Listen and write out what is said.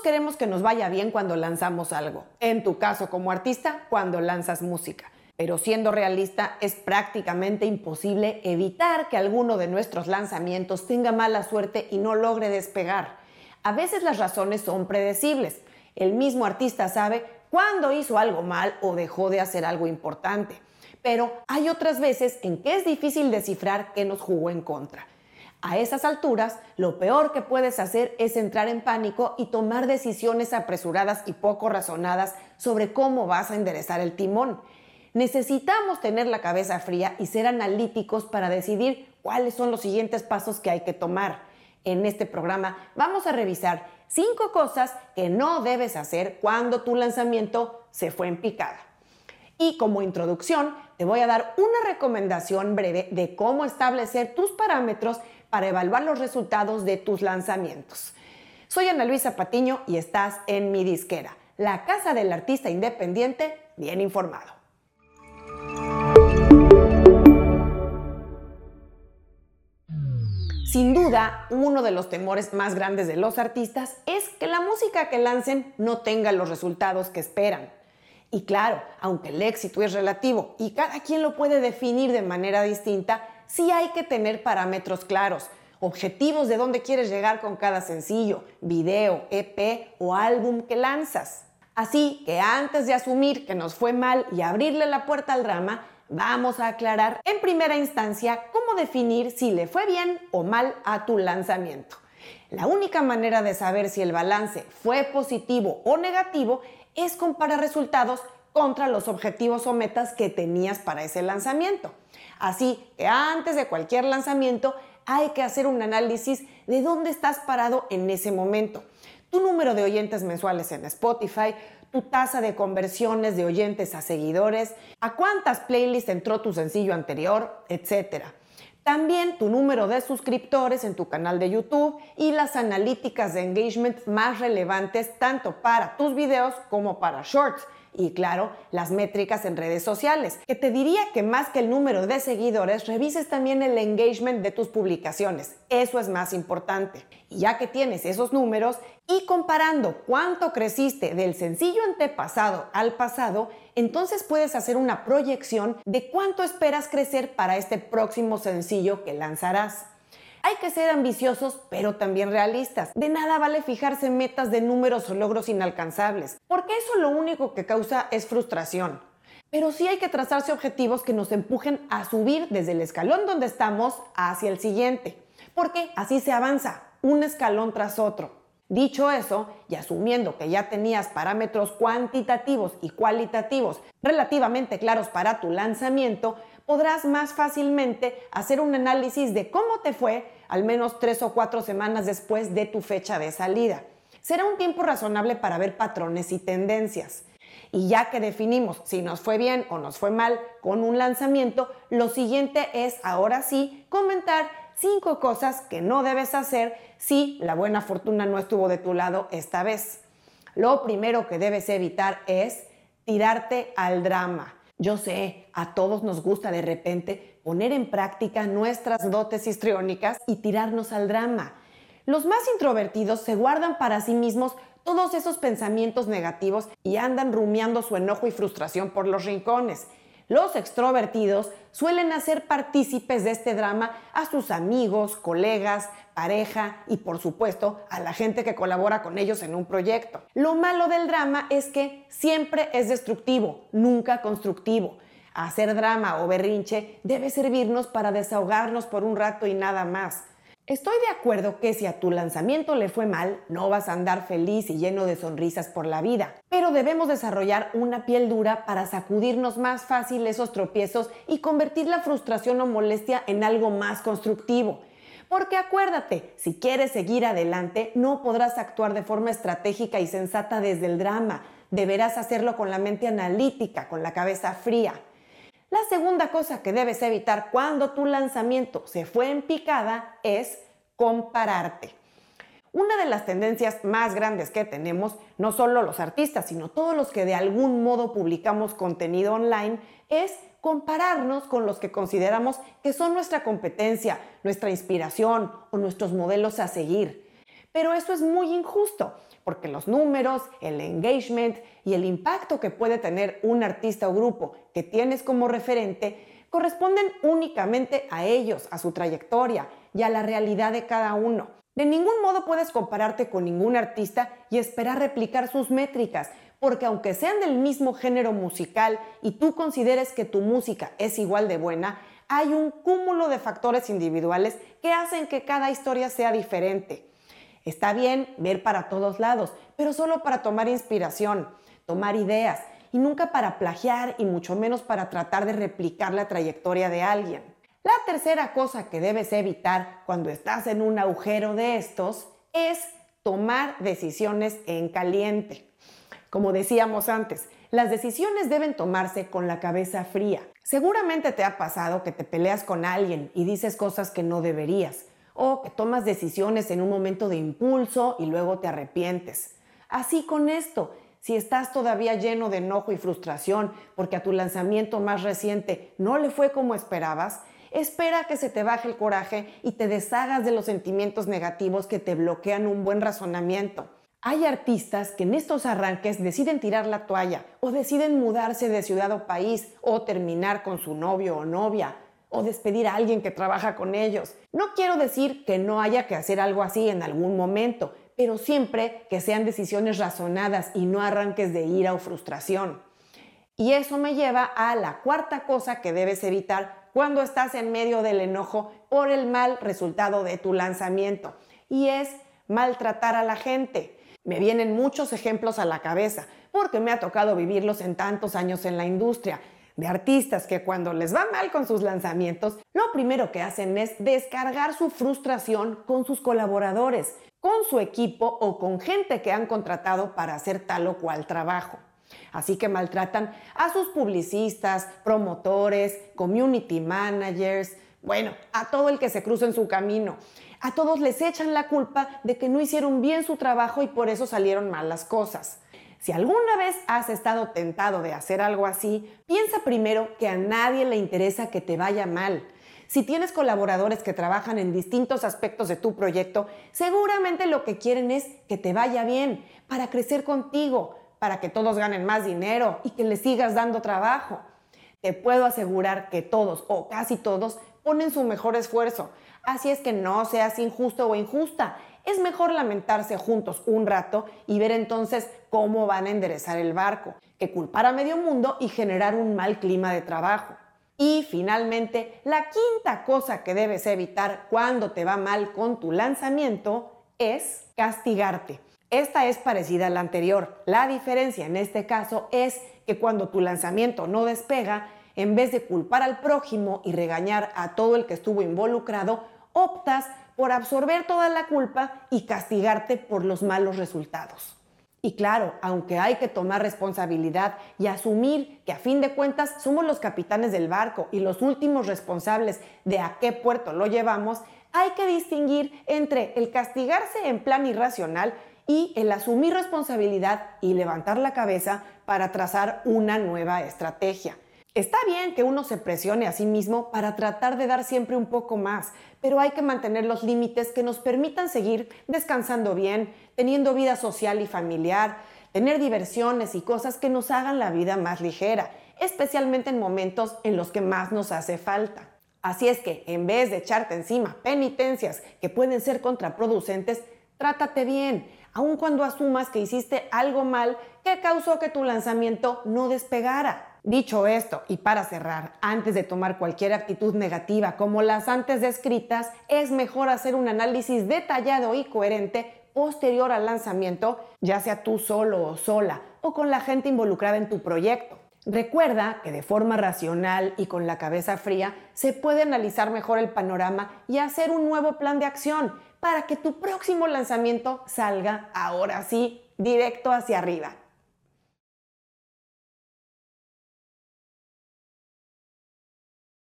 Queremos que nos vaya bien cuando lanzamos algo. En tu caso como artista, cuando lanzas música. Pero siendo realista, es prácticamente imposible evitar que alguno de nuestros lanzamientos tenga mala suerte y no logre despegar. A veces las razones son predecibles. El mismo artista sabe cuándo hizo algo mal o dejó de hacer algo importante. Pero hay otras veces en que es difícil descifrar qué nos jugó en contra. A esas alturas, lo peor que puedes hacer es entrar en pánico y tomar decisiones apresuradas y poco razonadas sobre cómo vas a enderezar el timón. Necesitamos tener la cabeza fría y ser analíticos para decidir cuáles son los siguientes pasos que hay que tomar. En este programa vamos a revisar cinco cosas que no debes hacer cuando tu lanzamiento se fue en picada. Y como introducción, te voy a dar una recomendación breve de cómo establecer tus parámetros para evaluar los resultados de tus lanzamientos. Soy Ana Luisa Patiño y estás en mi disquera, la casa del artista independiente bien informado. Sin duda, uno de los temores más grandes de los artistas es que la música que lancen no tenga los resultados que esperan. Y claro, aunque el éxito es relativo y cada quien lo puede definir de manera distinta, sí hay que tener parámetros claros, objetivos de dónde quieres llegar con cada sencillo, video, EP o álbum que lanzas. Así que antes de asumir que nos fue mal y abrirle la puerta al drama, vamos a aclarar en primera instancia cómo definir si le fue bien o mal a tu lanzamiento. La única manera de saber si el balance fue positivo o negativo es comparar resultados contra los objetivos o metas que tenías para ese lanzamiento. Así que antes de cualquier lanzamiento hay que hacer un análisis de dónde estás parado en ese momento. Tu número de oyentes mensuales en Spotify, tu tasa de conversiones de oyentes a seguidores, a cuántas playlists entró tu sencillo anterior, etc. También tu número de suscriptores en tu canal de YouTube y las analíticas de engagement más relevantes tanto para tus videos como para shorts y claro, las métricas en redes sociales, que te diría que más que el número de seguidores, revises también el engagement de tus publicaciones. Eso es más importante. Y ya que tienes esos números y comparando cuánto creciste del sencillo antepasado al pasado, entonces puedes hacer una proyección de cuánto esperas crecer para este próximo sencillo que lanzarás. Hay que ser ambiciosos, pero también realistas. De nada vale fijarse metas de números o logros inalcanzables, porque eso lo único que causa es frustración. Pero sí hay que trazarse objetivos que nos empujen a subir desde el escalón donde estamos hacia el siguiente, porque así se avanza, un escalón tras otro. Dicho eso, y asumiendo que ya tenías parámetros cuantitativos y cualitativos relativamente claros para tu lanzamiento, podrás más fácilmente hacer un análisis de cómo te fue al menos tres o cuatro semanas después de tu fecha de salida. Será un tiempo razonable para ver patrones y tendencias. Y ya que definimos si nos fue bien o nos fue mal con un lanzamiento, lo siguiente es ahora sí comentar cinco cosas que no debes hacer si la buena fortuna no estuvo de tu lado esta vez. Lo primero que debes evitar es tirarte al drama. Yo sé, a todos nos gusta de repente poner en práctica nuestras dotes histriónicas y tirarnos al drama. Los más introvertidos se guardan para sí mismos todos esos pensamientos negativos y andan rumiando su enojo y frustración por los rincones. Los extrovertidos suelen hacer partícipes de este drama a sus amigos, colegas, pareja y por supuesto a la gente que colabora con ellos en un proyecto. Lo malo del drama es que siempre es destructivo, nunca constructivo. Hacer drama o berrinche debe servirnos para desahogarnos por un rato y nada más. Estoy de acuerdo que si a tu lanzamiento le fue mal, no vas a andar feliz y lleno de sonrisas por la vida, pero debemos desarrollar una piel dura para sacudirnos más fácil esos tropiezos y convertir la frustración o molestia en algo más constructivo. Porque acuérdate, si quieres seguir adelante, no podrás actuar de forma estratégica y sensata desde el drama. Deberás hacerlo con la mente analítica, con la cabeza fría. La segunda cosa que debes evitar cuando tu lanzamiento se fue en picada es compararte. Una de las tendencias más grandes que tenemos, no solo los artistas, sino todos los que de algún modo publicamos contenido online, es compararnos con los que consideramos que son nuestra competencia, nuestra inspiración o nuestros modelos a seguir. Pero eso es muy injusto, porque los números, el engagement y el impacto que puede tener un artista o grupo que tienes como referente corresponden únicamente a ellos, a su trayectoria y a la realidad de cada uno. De ningún modo puedes compararte con ningún artista y esperar replicar sus métricas, porque aunque sean del mismo género musical y tú consideres que tu música es igual de buena, hay un cúmulo de factores individuales que hacen que cada historia sea diferente. Está bien ver para todos lados, pero solo para tomar inspiración, tomar ideas y nunca para plagiar y mucho menos para tratar de replicar la trayectoria de alguien. La tercera cosa que debes evitar cuando estás en un agujero de estos es tomar decisiones en caliente. Como decíamos antes, las decisiones deben tomarse con la cabeza fría. Seguramente te ha pasado que te peleas con alguien y dices cosas que no deberías, o que tomas decisiones en un momento de impulso y luego te arrepientes. Así con esto, si estás todavía lleno de enojo y frustración porque a tu lanzamiento más reciente no le fue como esperabas, espera que se te baje el coraje y te deshagas de los sentimientos negativos que te bloquean un buen razonamiento. Hay artistas que en estos arranques deciden tirar la toalla o deciden mudarse de ciudad o país o terminar con su novio o novia o despedir a alguien que trabaja con ellos. No quiero decir que no haya que hacer algo así en algún momento, pero siempre que sean decisiones razonadas y no arranques de ira o frustración. Y eso me lleva a la cuarta cosa que debes evitar cuando estás en medio del enojo por el mal resultado de tu lanzamiento, y es maltratar a la gente. Me vienen muchos ejemplos a la cabeza, porque me ha tocado vivirlos en tantos años en la industria, de artistas que cuando les va mal con sus lanzamientos, lo primero que hacen es descargar su frustración con sus colaboradores, con su equipo o con gente que han contratado para hacer tal o cual trabajo. Así que maltratan a sus publicistas, promotores, community managers, bueno, a todo el que se cruza en su camino. A todos les echan la culpa de que no hicieron bien su trabajo y por eso salieron mal las cosas. Si alguna vez has estado tentado de hacer algo así, piensa primero que a nadie le interesa que te vaya mal. Si tienes colaboradores que trabajan en distintos aspectos de tu proyecto, seguramente lo que quieren es que te vaya bien, para crecer contigo, para que todos ganen más dinero y que les sigas dando trabajo. Te puedo asegurar que todos o casi todos ponen su mejor esfuerzo, Así es que no seas injusto o injusta. Es mejor lamentarse juntos un rato y ver entonces cómo van a enderezar el barco, que culpar a medio mundo y generar un mal clima de trabajo. Y finalmente, la quinta cosa que debes evitar cuando te va mal con tu lanzamiento es castigarte. Esta es parecida a la anterior. La diferencia en este caso es que cuando tu lanzamiento no despega, en vez de culpar al prójimo y regañar a todo el que estuvo involucrado, optas por absorber toda la culpa y castigarte por los malos resultados. Y claro, aunque hay que tomar responsabilidad y asumir que a fin de cuentas somos los capitanes del barco y los últimos responsables de a qué puerto lo llevamos, hay que distinguir entre el castigarse en plan irracional y el asumir responsabilidad y levantar la cabeza para trazar una nueva estrategia. Está bien que uno se presione a sí mismo para tratar de dar siempre un poco más, pero hay que mantener los límites que nos permitan seguir descansando bien, teniendo vida social y familiar, tener diversiones y cosas que nos hagan la vida más ligera, especialmente en momentos en los que más nos hace falta. Así es que, en vez de echarte encima penitencias que pueden ser contraproducentes, trátate bien, aun cuando asumas que hiciste algo mal que causó que tu lanzamiento no despegara. Dicho esto, y para cerrar, antes de tomar cualquier actitud negativa como las antes descritas, es mejor hacer un análisis detallado y coherente posterior al lanzamiento, ya sea tú solo o sola, o con la gente involucrada en tu proyecto. Recuerda que de forma racional y con la cabeza fría se puede analizar mejor el panorama y hacer un nuevo plan de acción para que tu próximo lanzamiento salga ahora sí directo hacia arriba.